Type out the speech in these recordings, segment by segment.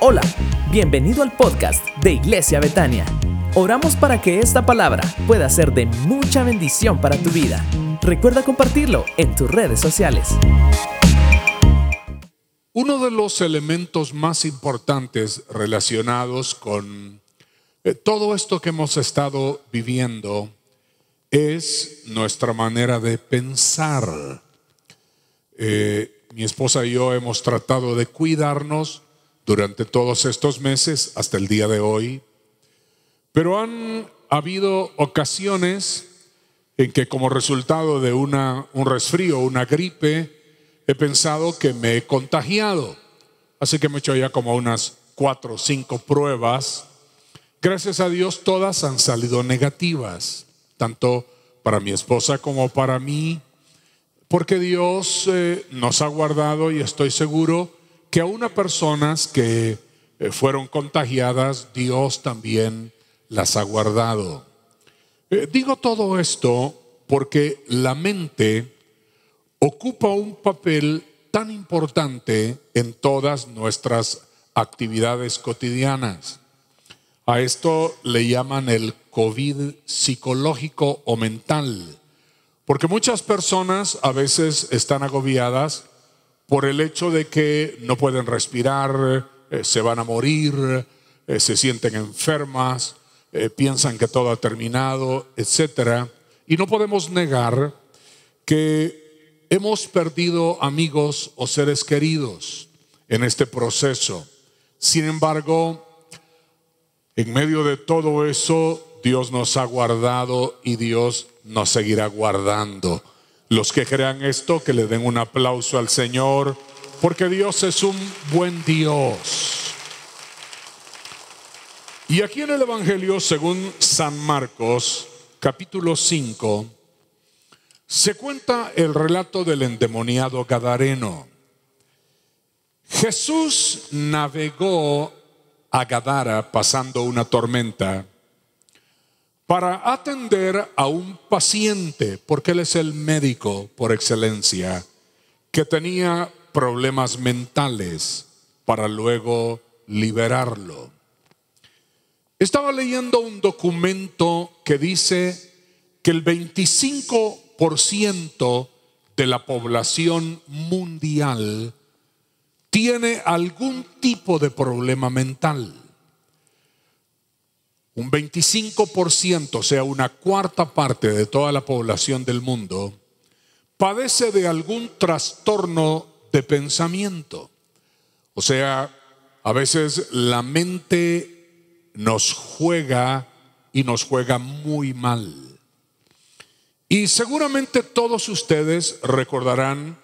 Hola, bienvenido al podcast de Iglesia Betania. Oramos para que esta palabra pueda ser de mucha bendición para tu vida. Recuerda compartirlo en tus redes sociales. Uno de los elementos más importantes relacionados con eh, todo esto que hemos estado viviendo es nuestra manera de pensar. Eh, mi esposa y yo hemos tratado de cuidarnos durante todos estos meses hasta el día de hoy, pero han habido ocasiones en que como resultado de una, un resfrío, una gripe, he pensado que me he contagiado. Así que me he hecho ya como unas cuatro o cinco pruebas. Gracias a Dios todas han salido negativas, tanto para mi esposa como para mí, porque Dios eh, nos ha guardado y estoy seguro que a una personas que eh, fueron contagiadas, Dios también las ha guardado. Eh, digo todo esto porque la mente ocupa un papel tan importante en todas nuestras actividades cotidianas. A esto le llaman el COVID psicológico o mental, porque muchas personas a veces están agobiadas por el hecho de que no pueden respirar, eh, se van a morir, eh, se sienten enfermas, eh, piensan que todo ha terminado, etc. Y no podemos negar que hemos perdido amigos o seres queridos en este proceso. Sin embargo, en medio de todo eso, Dios nos ha guardado y Dios nos seguirá guardando. Los que crean esto, que le den un aplauso al Señor, porque Dios es un buen Dios. Y aquí en el Evangelio, según San Marcos, capítulo 5, se cuenta el relato del endemoniado Gadareno. Jesús navegó a Gadara pasando una tormenta para atender a un paciente, porque él es el médico por excelencia, que tenía problemas mentales para luego liberarlo. Estaba leyendo un documento que dice que el 25% de la población mundial tiene algún tipo de problema mental. Un 25%, o sea, una cuarta parte de toda la población del mundo, padece de algún trastorno de pensamiento. O sea, a veces la mente nos juega y nos juega muy mal. Y seguramente todos ustedes recordarán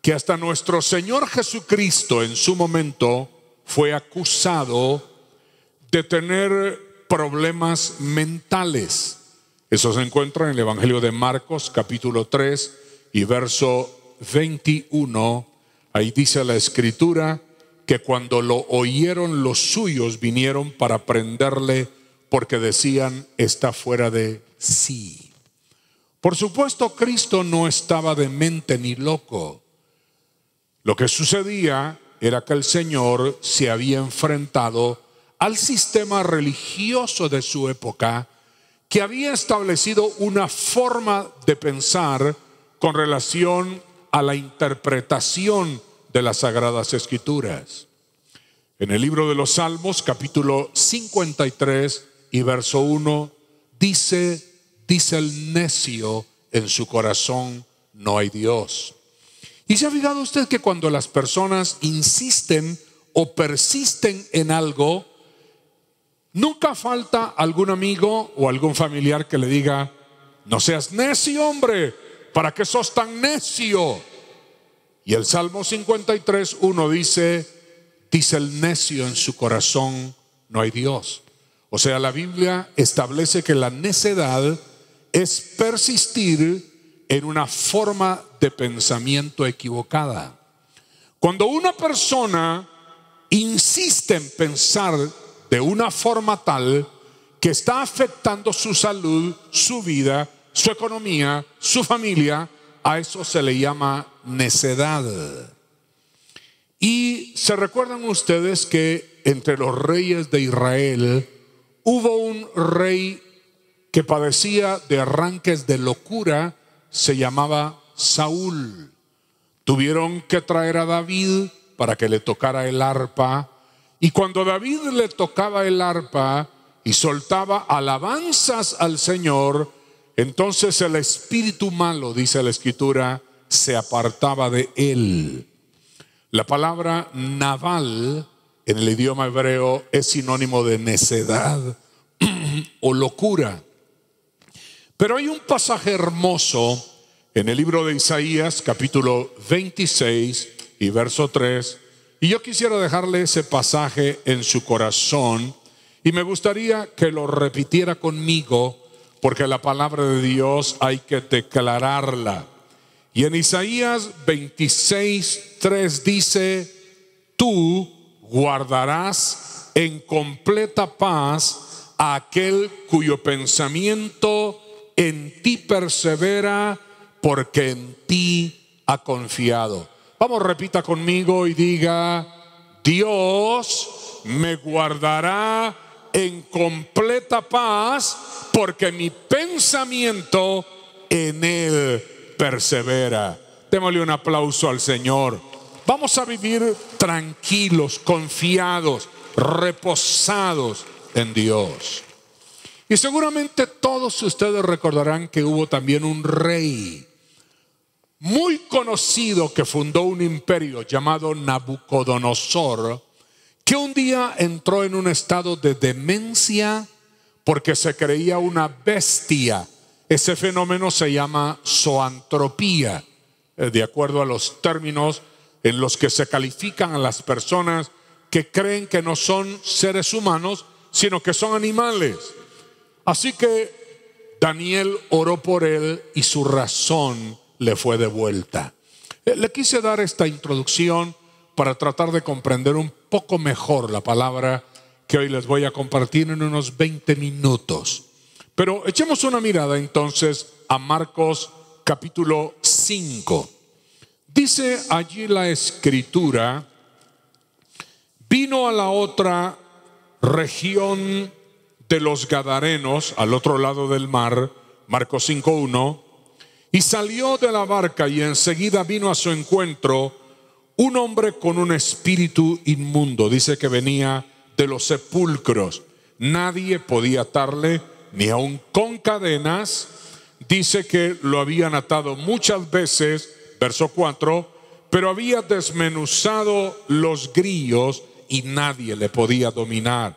que hasta nuestro Señor Jesucristo en su momento fue acusado de tener problemas mentales. Eso se encuentra en el Evangelio de Marcos capítulo 3 y verso 21. Ahí dice la escritura, que cuando lo oyeron los suyos vinieron para prenderle porque decían está fuera de sí. Por supuesto, Cristo no estaba de mente ni loco. Lo que sucedía era que el Señor se había enfrentado al sistema religioso de su época que había establecido una forma de pensar con relación a la interpretación de las Sagradas Escrituras. En el libro de los Salmos, capítulo 53 y verso 1, dice, dice el necio en su corazón, no hay Dios. ¿Y se ha fijado usted que cuando las personas insisten o persisten en algo, nunca falta algún amigo o algún familiar que le diga, no seas necio, hombre, ¿para qué sos tan necio? Y el Salmo 53, 1 dice, dice el necio en su corazón, no hay Dios. O sea, la Biblia establece que la necedad es persistir en una forma de pensamiento equivocada. Cuando una persona insiste en pensar de una forma tal que está afectando su salud, su vida, su economía, su familia, a eso se le llama necedad. Y ¿Se recuerdan ustedes que entre los reyes de Israel hubo un rey que padecía de arranques de locura, se llamaba Saúl? Tuvieron que traer a David para que le tocara el arpa. Y cuando David le tocaba el arpa y soltaba alabanzas al Señor, entonces el espíritu malo, dice la escritura, se apartaba de él. La palabra naval en el idioma hebreo es sinónimo de necedad o locura. Pero hay un pasaje hermoso en el libro de Isaías, capítulo 26 y verso 3, y yo quisiera dejarle ese pasaje en su corazón y me gustaría que lo repitiera conmigo, porque la palabra de Dios hay que declararla. Y en Isaías 26, 3 dice, tú guardarás en completa paz a aquel cuyo pensamiento en ti persevera, porque en ti ha confiado. Vamos, repita conmigo y diga, Dios me guardará en completa paz, porque mi pensamiento en Él persevera. Démosle un aplauso al Señor. Vamos a vivir tranquilos, confiados, reposados en Dios. Y seguramente todos ustedes recordarán que hubo también un rey muy conocido que fundó un imperio llamado Nabucodonosor, que un día entró en un estado de demencia porque se creía una bestia ese fenómeno se llama zoantropía, eh, de acuerdo a los términos en los que se califican a las personas que creen que no son seres humanos, sino que son animales. Así que Daniel oró por él y su razón le fue devuelta. Eh, le quise dar esta introducción para tratar de comprender un poco mejor la palabra que hoy les voy a compartir en unos 20 minutos. Pero echemos una mirada entonces a Marcos capítulo 5. Dice allí la escritura, vino a la otra región de los Gadarenos, al otro lado del mar, Marcos 5.1, y salió de la barca y enseguida vino a su encuentro un hombre con un espíritu inmundo, dice que venía de los sepulcros, nadie podía atarle ni aun con cadenas, dice que lo habían atado muchas veces, verso 4, pero había desmenuzado los grillos y nadie le podía dominar.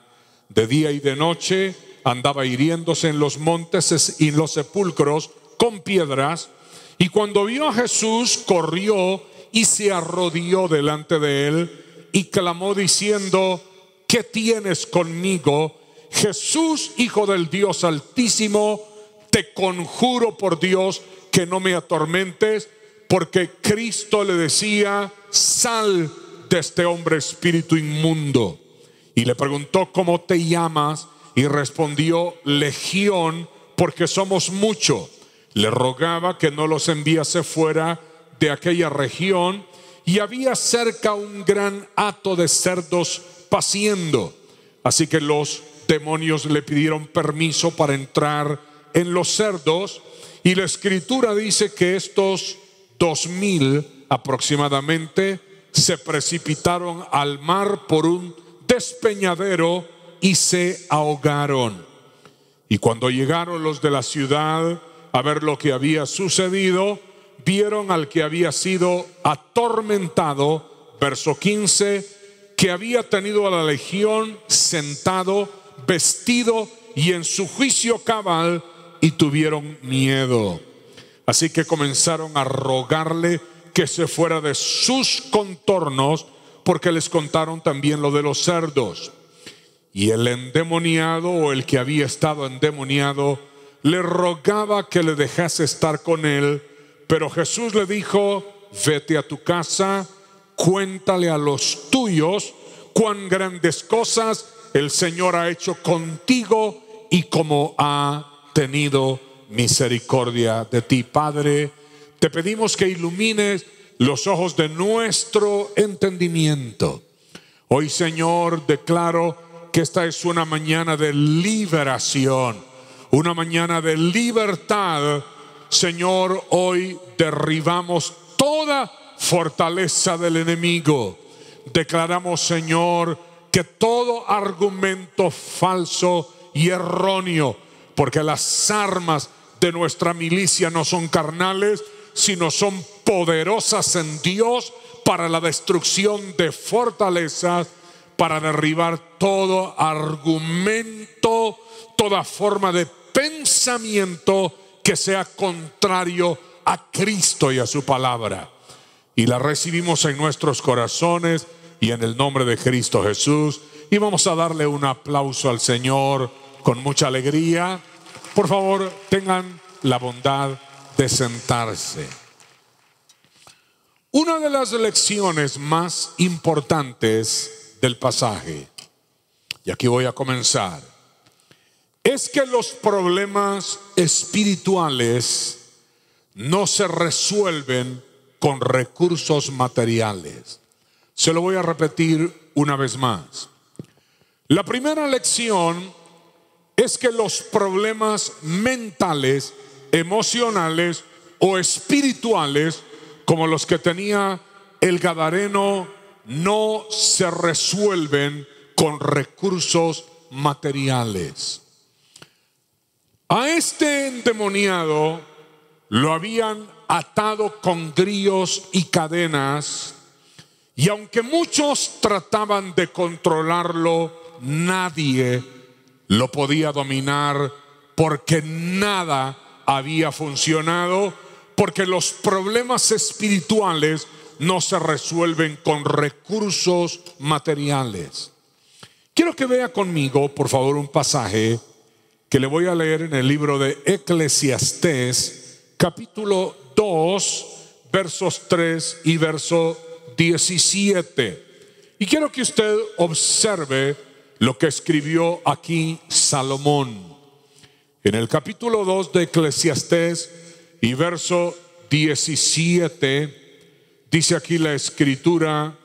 De día y de noche andaba hiriéndose en los montes y en los sepulcros con piedras, y cuando vio a Jesús, corrió y se arrodilló delante de él y clamó diciendo, ¿qué tienes conmigo? Jesús, Hijo del Dios Altísimo, te conjuro por Dios que no me atormentes, porque Cristo le decía, sal de este hombre espíritu inmundo. Y le preguntó, ¿cómo te llamas? Y respondió, Legión, porque somos mucho. Le rogaba que no los enviase fuera de aquella región y había cerca un gran hato de cerdos paciendo. Así que los demonios le pidieron permiso para entrar en los cerdos y la escritura dice que estos dos mil aproximadamente se precipitaron al mar por un despeñadero y se ahogaron. Y cuando llegaron los de la ciudad a ver lo que había sucedido, vieron al que había sido atormentado, verso 15, que había tenido a la legión sentado vestido y en su juicio cabal y tuvieron miedo. Así que comenzaron a rogarle que se fuera de sus contornos porque les contaron también lo de los cerdos. Y el endemoniado o el que había estado endemoniado le rogaba que le dejase estar con él, pero Jesús le dijo, vete a tu casa, cuéntale a los tuyos cuán grandes cosas el Señor ha hecho contigo y como ha tenido misericordia de ti. Padre, te pedimos que ilumines los ojos de nuestro entendimiento Hoy, Señor, declaro que esta es una mañana de liberación, una mañana de libertad. Señor, hoy derribamos toda fortaleza del enemigo. Declaramos, Señor, que todo argumento falso y erróneo, porque las armas de nuestra milicia no son carnales, sino son poderosas en Dios para la destrucción de fortalezas, para derribar todo argumento, toda forma de pensamiento que sea contrario a Cristo y a su palabra. Y la recibimos en nuestros corazones y en el nombre de Cristo Jesús. Y vamos a darle un aplauso al Señor con mucha alegría. Por favor, tengan la bondad de sentarse. Una de las lecciones más importantes del pasaje, y aquí voy a comenzar, es que los problemas espirituales no se resuelven con recursos materiales. Se lo voy a repetir una vez más. La primera lección es que los problemas mentales, emocionales o espirituales, como los que tenía el Gadareno, no se resuelven con recursos materiales. A este endemoniado lo habían atado con grillos y cadenas, y aunque muchos trataban de controlarlo, nadie lo podía dominar porque nada había funcionado, porque los problemas espirituales no se resuelven con recursos materiales. Quiero que vea conmigo, por favor, un pasaje que le voy a leer en el libro de Eclesiastés, capítulo 2, versos 3 y verso 17. Y quiero que usted observe lo que escribió aquí Salomón. En el capítulo 2 de Eclesiastés y verso 17, dice aquí la escritura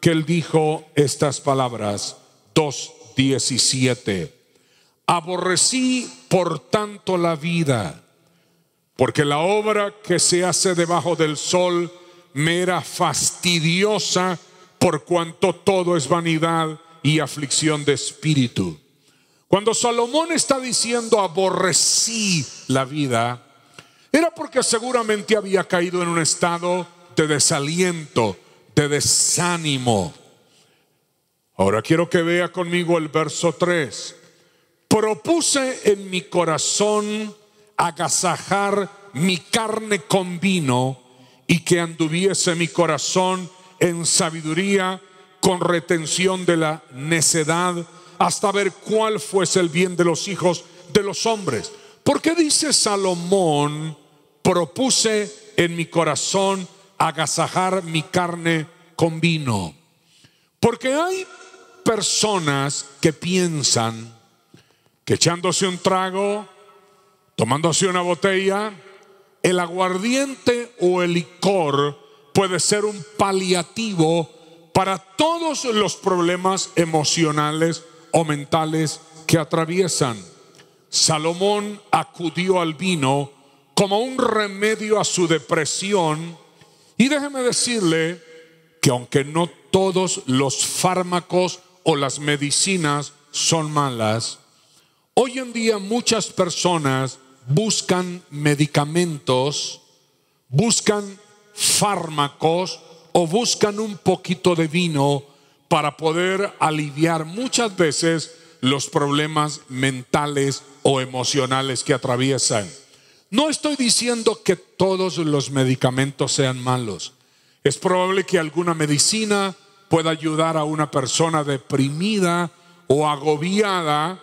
que él dijo estas palabras, 2.17, aborrecí por tanto la vida, porque la obra que se hace debajo del sol me era fastidiosa por cuanto todo es vanidad y aflicción de espíritu. Cuando Salomón está diciendo aborrecí la vida, era porque seguramente había caído en un estado de desaliento, de desánimo. Ahora quiero que vea conmigo el verso 3. Propuse en mi corazón agasajar mi carne con vino y que anduviese mi corazón en sabiduría con retención de la necedad hasta ver cuál fuese el bien de los hijos de los hombres. Porque dice Salomón, propuse en mi corazón agasajar mi carne con vino. Porque hay personas que piensan echándose un trago, tomándose una botella, el aguardiente o el licor puede ser un paliativo para todos los problemas emocionales o mentales que atraviesan. Salomón acudió al vino como un remedio a su depresión y déjeme decirle que aunque no todos los fármacos o las medicinas son malas, hoy en día muchas personas buscan medicamentos, buscan fármacos o buscan un poquito de vino para poder aliviar muchas veces los problemas mentales o emocionales que atraviesan. No estoy diciendo que todos los medicamentos sean malos. Es probable que alguna medicina pueda ayudar a una persona deprimida o agobiada,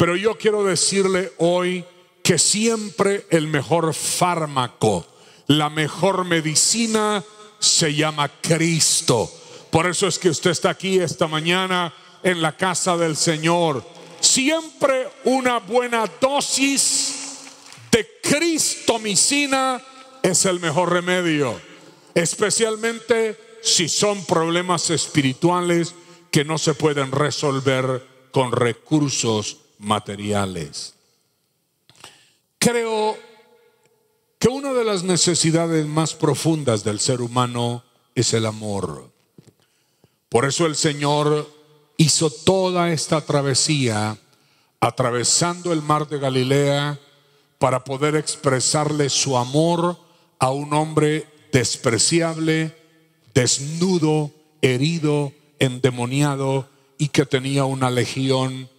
pero yo quiero decirle hoy que siempre el mejor fármaco, la mejor medicina se llama Cristo. Por eso es que usted está aquí esta mañana en la casa del Señor. Siempre una buena dosis de cristomicina es el mejor remedio. Especialmente si son problemas espirituales que no se pueden resolver con recursos materiales. Creo que una de las necesidades más profundas del ser humano es el amor. Por eso el Señor hizo toda esta travesía atravesando el mar de Galilea para poder expresarle su amor a un hombre despreciable, desnudo, herido, endemoniado y que tenía una legión,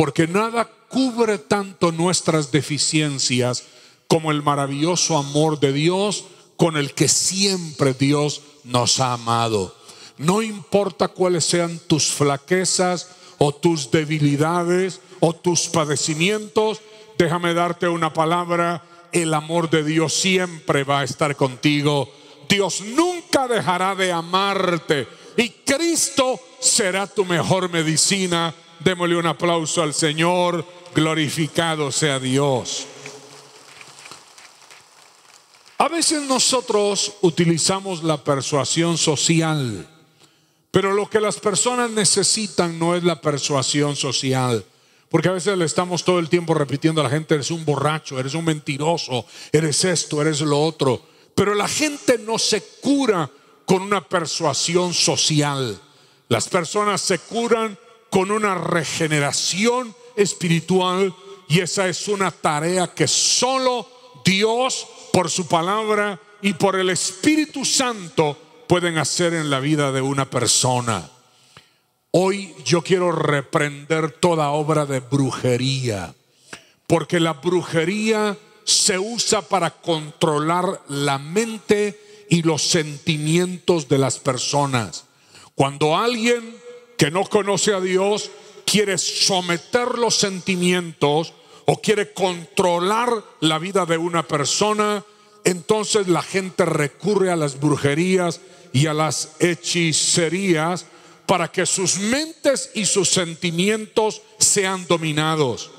porque nada cubre tanto nuestras deficiencias como el maravilloso amor de Dios con el que siempre Dios nos ha amado. No importa cuáles sean tus flaquezas o tus debilidades o tus padecimientos, déjame darte una palabra, el amor de Dios siempre va a estar contigo. Dios nunca dejará de amarte y Cristo será tu mejor medicina. Démosle un aplauso al Señor, glorificado sea Dios. A veces nosotros utilizamos la persuasión social, pero lo que las personas necesitan no es la persuasión social. Porque a veces le estamos todo el tiempo repitiendo a la gente, eres un borracho, eres un mentiroso, eres esto, eres lo otro. Pero la gente no se cura con una persuasión social. Las personas se curan con una regeneración espiritual y esa es una tarea que solo Dios por su palabra y por el Espíritu Santo pueden hacer en la vida de una persona. Hoy yo quiero reprender toda obra de brujería, porque la brujería se usa para controlar la mente y los sentimientos de las personas. Cuando alguien que no conoce a Dios quiere someter los sentimientos o quiere controlar la vida de una persona, entonces la gente recurre a las brujerías y a las hechicerías para que sus mentes y sus sentimientos sean dominados.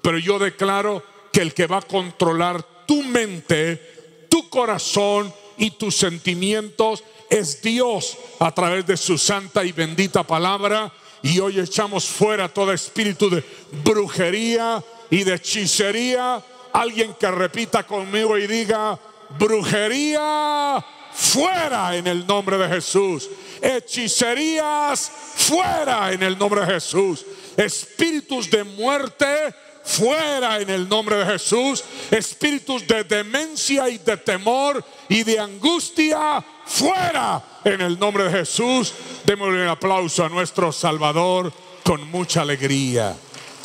Pero yo declaro que el que va a controlar tu mente, tu corazón y tus sentimientos es Dios a través de su santa y bendita palabra. Y hoy echamos fuera todo espíritu de brujería y de hechicería. Alguien que repita conmigo y diga, brujería fuera en el nombre de Jesús. Hechicerías fuera en el nombre de Jesús. Espíritus de muerte fuera en el nombre de Jesús. Espíritus de demencia y de temor y de angustia fuera en el nombre de Jesús. Démosle un aplauso a nuestro Salvador con mucha alegría.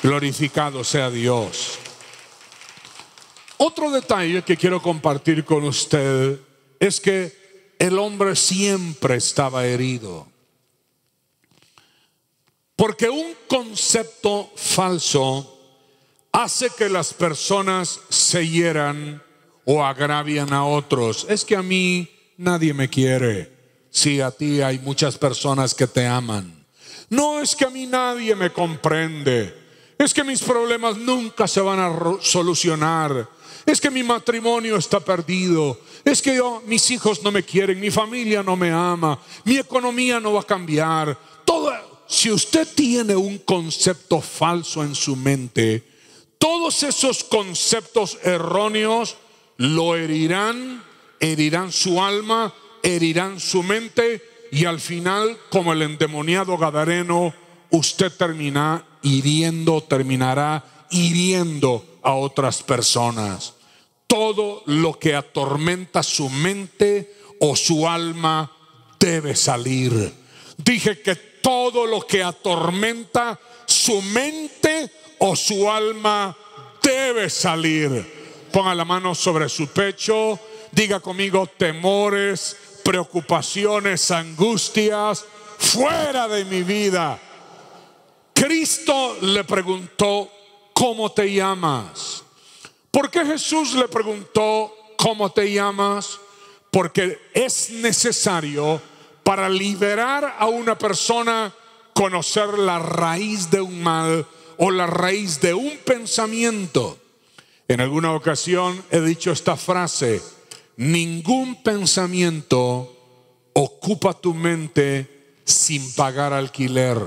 Glorificado sea Dios. Otro detalle que quiero compartir con usted es que el hombre siempre estaba herido. Porque un concepto falso hace que las personas se hieran o agravian a otros. Es que a mí nadie me quiere. Si a ti hay muchas personas que te aman. No es que a mí nadie me comprende. Es que mis problemas nunca se van a solucionar. Es que mi matrimonio está perdido. Es que yo, mis hijos no me quieren, mi familia no me ama, mi economía no va a cambiar. Todo, si usted tiene un concepto falso en su mente, todos esos conceptos erróneos lo herirán, herirán su alma, herirán su mente y al final, como el endemoniado gadareno, usted termina hiriendo, terminará hiriendo a otras personas. Todo lo que atormenta su mente o su alma debe salir. Dije que todo lo que atormenta su mente o su alma debe salir. Ponga la mano sobre su pecho, diga conmigo temores, preocupaciones, angustias, fuera de mi vida. Cristo le preguntó, ¿cómo te llamas? ¿Por qué Jesús le preguntó, ¿cómo te llamas? Porque es necesario para liberar a una persona conocer la raíz de un mal o la raíz de un pensamiento. En alguna ocasión he dicho esta frase, ningún pensamiento ocupa tu mente sin pagar alquiler.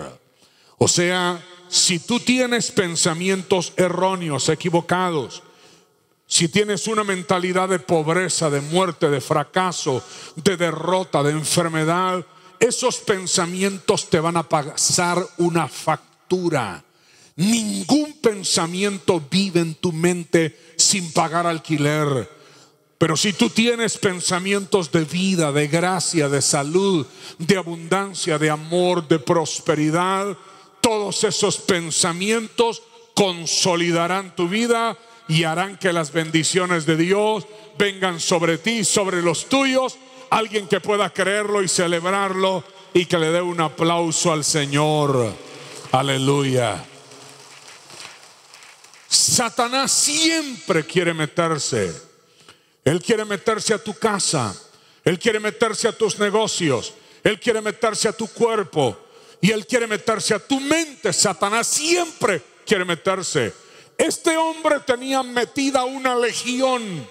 O sea, si tú tienes pensamientos erróneos, equivocados, si tienes una mentalidad de pobreza, de muerte, de fracaso, de derrota, de enfermedad, esos pensamientos te van a pasar una factura. Ningún pensamiento vive en tu mente sin pagar alquiler. Pero si tú tienes pensamientos de vida, de gracia, de salud, de abundancia, de amor, de prosperidad, todos esos pensamientos consolidarán tu vida y harán que las bendiciones de Dios vengan sobre ti, sobre los tuyos. Alguien que pueda creerlo y celebrarlo y que le dé un aplauso al Señor. Aleluya. Satanás siempre quiere meterse él quiere meterse a tu casa, Él quiere meterse a tus negocios, Él quiere meterse a tu cuerpo y Él quiere meterse a tu mente. Satanás siempre quiere meterse. Este hombre tenía metida una legión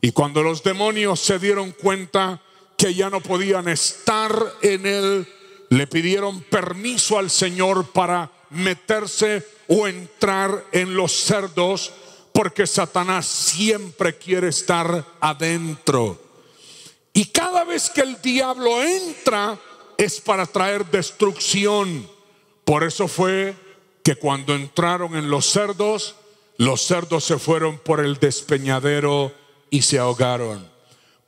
y cuando los demonios se dieron cuenta que ya no podían estar en él, le pidieron permiso al Señor para meterse o entrar en los cerdos porque Satanás siempre quiere estar adentro. Y cada vez que el diablo entra es para traer destrucción. Por eso fue que cuando entraron en los cerdos, los cerdos se fueron por el despeñadero y se ahogaron.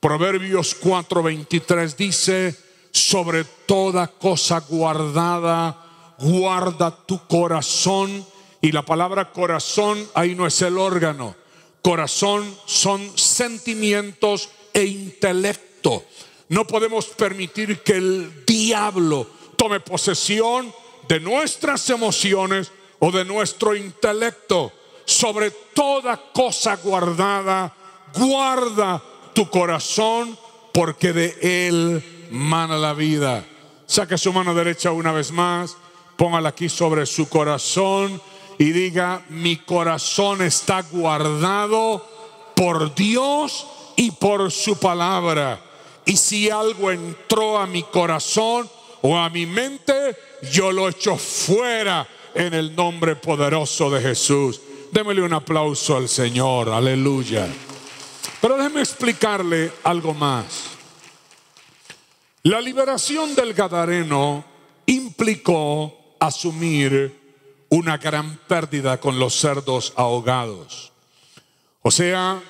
Proverbios 4:23 dice, sobre toda cosa guardada, guarda tu corazón y la palabra corazón ahí no es el órgano. Corazón son sentimientos e intelecto. No podemos permitir que el diablo tome posesión de nuestras emociones o de nuestro intelecto. Sobre toda cosa guardada, guarda tu corazón porque de él mana la vida. Saque su mano derecha una vez más, póngala aquí sobre su corazón y diga, mi corazón está guardado por Dios y por su palabra. Y si algo entró a mi corazón o a mi mente, yo lo echo fuera en el nombre poderoso de Jesús. Démele un aplauso al Señor, aleluya. Pero déjeme explicarle algo más. La liberación del Gadareno implicó asumir una gran pérdida con los cerdos ahogados. O sea,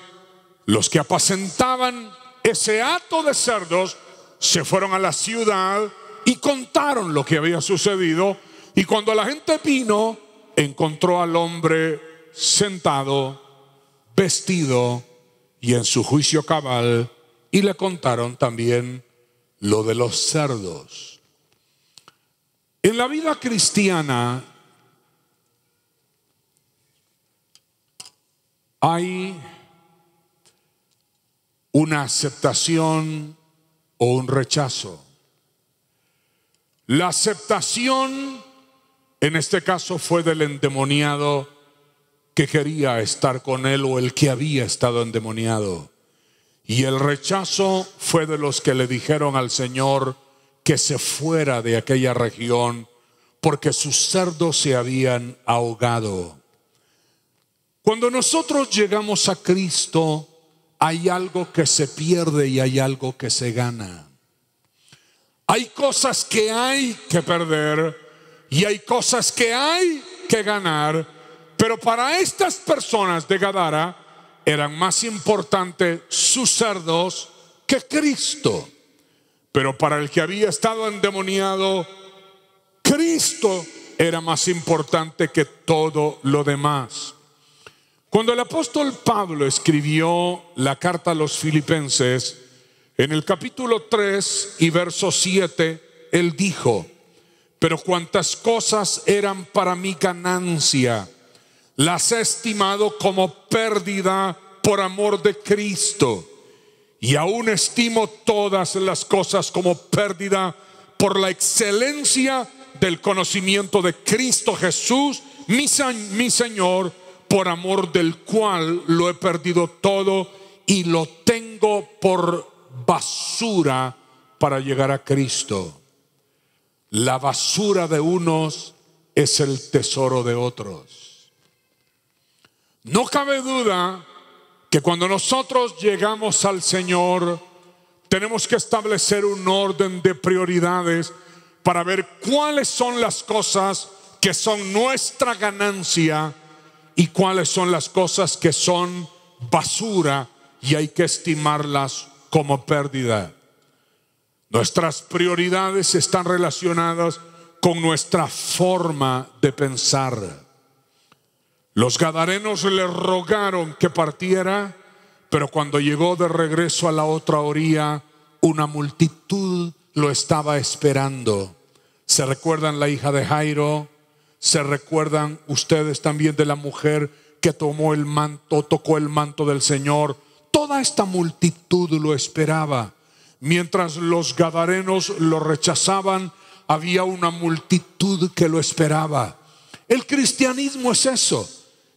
los que apacentaban ese hato de cerdos se fueron a la ciudad y contaron lo que había sucedido. Y cuando la gente vino, encontró al hombre sentado, vestido y en su juicio cabal, y le contaron también lo de los cerdos. En la vida cristiana hay una aceptación o un rechazo. La aceptación en este caso fue del endemoniado que quería estar con él o el que había estado endemoniado. Y el rechazo fue de los que le dijeron al Señor que se fuera de aquella región porque sus cerdos se habían ahogado. Cuando nosotros llegamos a Cristo, hay algo que se pierde y hay algo que se gana. Hay cosas que hay que perder y hay cosas que hay que ganar, pero para estas personas de Gadara eran más importantes sus cerdos que Cristo. Pero para el que había estado endemoniado, Cristo era más importante que todo lo demás. Cuando el apóstol Pablo escribió la carta a los filipenses, en el capítulo 3 y verso 7, él dijo, pero cuantas cosas eran para mi ganancia, las he estimado como pérdida por amor de Cristo. Y aún estimo todas las cosas como pérdida por la excelencia del conocimiento de Cristo Jesús, mi, mi Señor, por amor del cual lo he perdido todo y lo tengo por basura para llegar a Cristo. la basura de unos es el tesoro de otros. No cabe duda que cuando nosotros llegamos al Señor, tenemos que establecer un orden de prioridades para ver cuáles son las cosas que son nuestra ganancia y cuáles son las cosas que son basura y hay que estimarlas como pérdida. Nuestras prioridades están relacionadas con nuestra forma de pensar. Los gadarenos le rogaron que partiera, pero cuando llegó de regreso a la otra orilla, una multitud lo estaba esperando. ¿Se recuerdan la hija de Jairo? ¿Se recuerdan ustedes también de la mujer que tomó el manto, tocó el manto del Señor? Toda esta multitud lo esperaba. Mientras los gadarenos lo rechazaban, había una multitud que lo esperaba. El cristianismo es eso,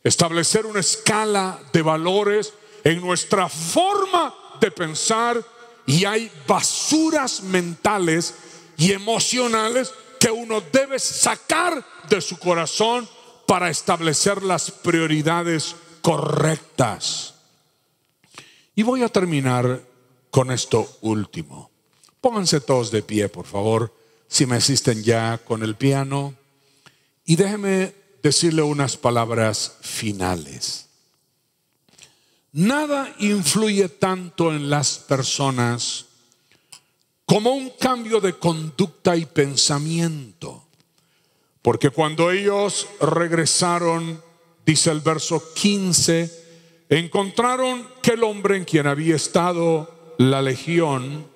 establecer una escala de valores en nuestra forma de pensar y hay basuras mentales y emocionales que uno debe sacar de su corazón para establecer las prioridades correctas. Y voy a terminar con esto último. Pónganse todos de pie, por favor, si me asisten ya con el piano. Y déjeme decirle unas palabras finales. Nada influye tanto en las personas como un cambio de conducta y pensamiento. Porque cuando ellos regresaron, dice el verso 15, encontraron que el hombre en quien había estado la legión,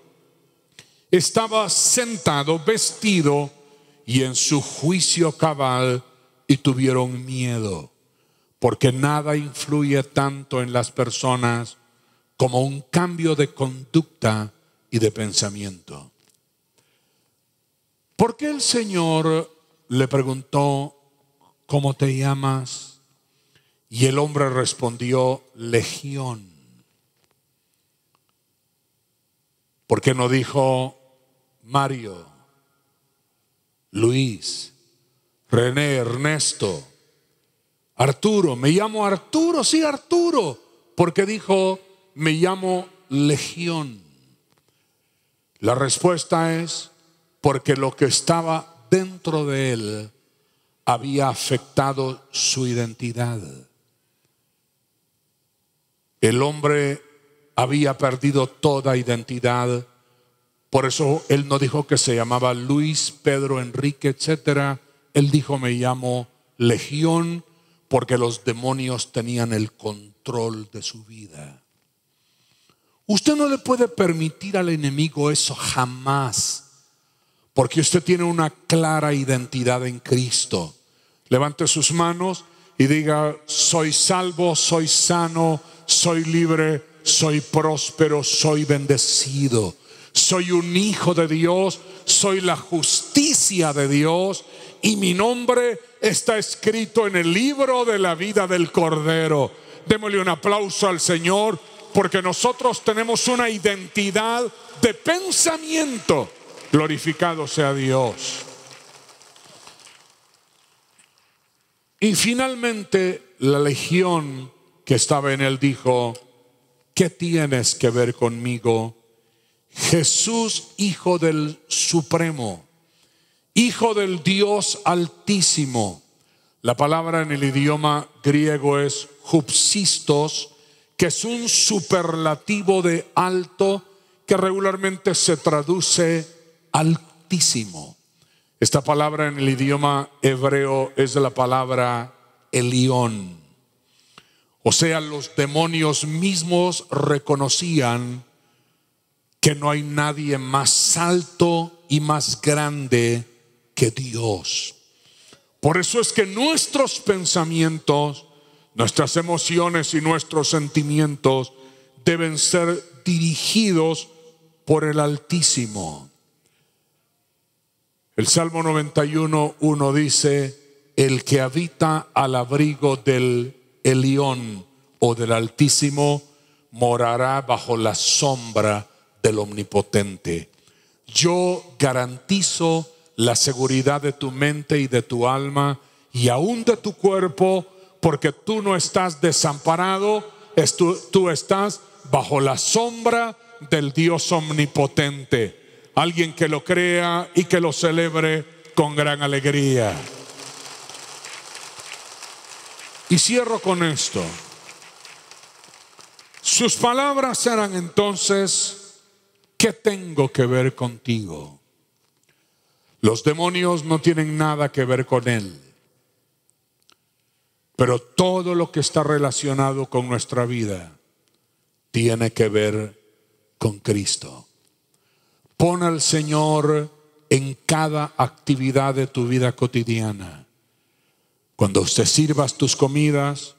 estaba sentado, vestido y en su juicio cabal y tuvieron miedo, porque nada influye tanto en las personas como un cambio de conducta y de pensamiento. ¿Por qué el Señor le preguntó, ¿cómo te llamas? Y el hombre respondió, Legión ¿Por qué no dijo Mario, Luis, René, Ernesto, Arturo? Me llamo Arturo, sí, Arturo. Porque dijo, me llamo Legión. La respuesta es porque lo que estaba dentro de él había afectado su identidad. El hombre había perdido toda identidad. Por eso él no dijo que se llamaba Luis, Pedro, Enrique, etcétera. Él dijo, me llamo Legión porque los demonios tenían el control de su vida. Usted no le puede permitir al enemigo eso jamás, porque usted tiene una clara identidad en Cristo. Levante sus manos y diga, soy salvo, soy sano, soy libre, soy próspero, soy bendecido, soy un hijo de Dios, soy la justicia de Dios y mi nombre está escrito en el libro de la vida del Cordero. Démosle un aplauso al Señor porque nosotros tenemos una identidad de pensamiento. Glorificado sea Dios. Y finalmente la legión que estaba en él dijo, ¿qué tienes que ver conmigo? Jesús, Hijo del Supremo, Hijo del Dios Altísimo. La palabra en el idioma griego es hupsistos, que es un superlativo de alto que regularmente se traduce altísimo. Esta palabra en el idioma hebreo es la palabra Elión. O sea, los demonios mismos reconocían que no hay nadie más alto y más grande que Dios. Por eso es que nuestros pensamientos, nuestras emociones y nuestros sentimientos deben ser dirigidos por el Altísimo. El Salmo 91, 1 dice, el que habita al abrigo del el león o del Altísimo morará bajo la sombra del Omnipotente. Yo garantizo la seguridad de tu mente y de tu alma y aún de tu cuerpo, porque tú no estás desamparado, tú estás bajo la sombra del Dios omnipotente. Alguien que lo crea y que lo celebre con gran alegría. Y cierro con esto. Sus palabras eran entonces, ¿qué tengo que ver contigo? Los demonios no tienen nada que ver con él. Pero todo lo que está relacionado con nuestra vida tiene que ver con Cristo. Pon al Señor en cada actividad de tu vida cotidiana. Cuando te sirvas tus comidas,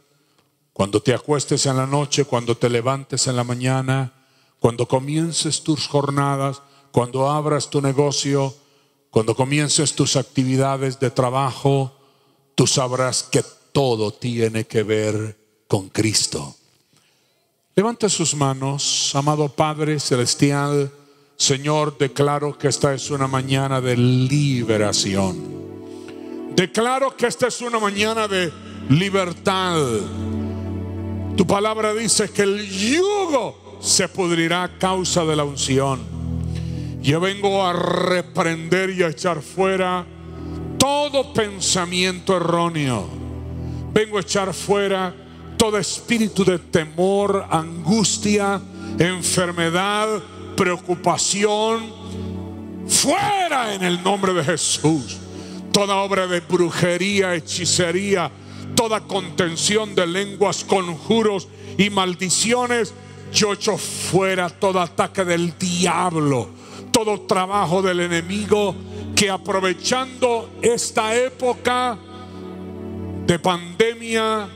cuando te acuestes en la noche, cuando te levantes en la mañana, cuando comiences tus jornadas, cuando abras tu negocio, cuando comiences tus actividades de trabajo, tú sabrás que todo tiene que ver con Cristo. Levante sus manos, amado Padre Celestial. Señor, declaro que esta es una mañana de liberación. Declaro que esta es una mañana de libertad. Tu palabra dice que el yugo se pudrirá a causa de la unción. Yo vengo a reprender y a echar fuera todo pensamiento erróneo. Vengo a echar fuera todo espíritu de temor, angustia, enfermedad, preocupación. Fuera en el nombre de Jesús. Toda obra de brujería, hechicería, toda contención de lenguas, conjuros y maldiciones. Yo echo fuera todo ataque del diablo, todo trabajo del enemigo que aprovechando esta época de pandemia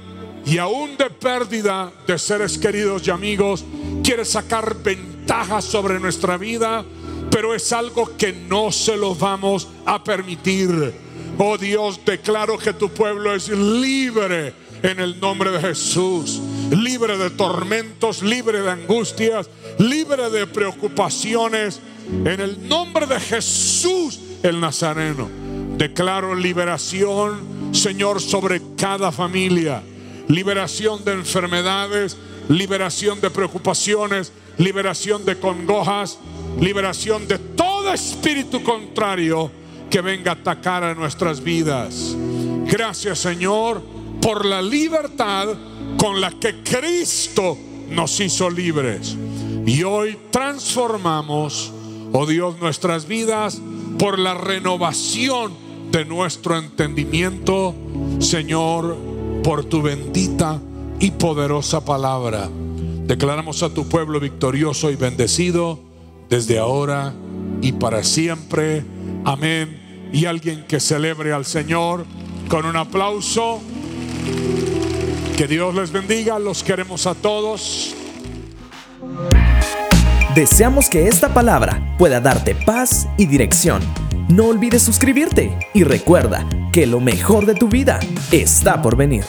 y aún de pérdida de seres queridos y amigos, quiere sacar ventajas sobre nuestra vida, pero es algo que no se lo vamos a permitir. Oh Dios, declaro que tu pueblo es libre en el nombre de Jesús. Libre de tormentos, libre de angustias, libre de preocupaciones. En el nombre de Jesús el Nazareno. Declaro liberación, Señor, sobre cada familia. Liberación de enfermedades, liberación de preocupaciones, liberación de congojas, liberación de todo espíritu contrario que venga a atacar a nuestras vidas. Gracias Señor por la libertad con la que Cristo nos hizo libres. Y hoy transformamos, oh Dios, nuestras vidas por la renovación de nuestro entendimiento, Señor, por tu bendita y poderosa palabra. Declaramos a tu pueblo victorioso y bendecido desde ahora y para siempre. Amén. Y alguien que celebre al Señor con un aplauso. Que Dios les bendiga. Los queremos a todos. Deseamos que esta palabra pueda darte paz y dirección. No olvides suscribirte y recuerda que lo mejor de tu vida está por venir.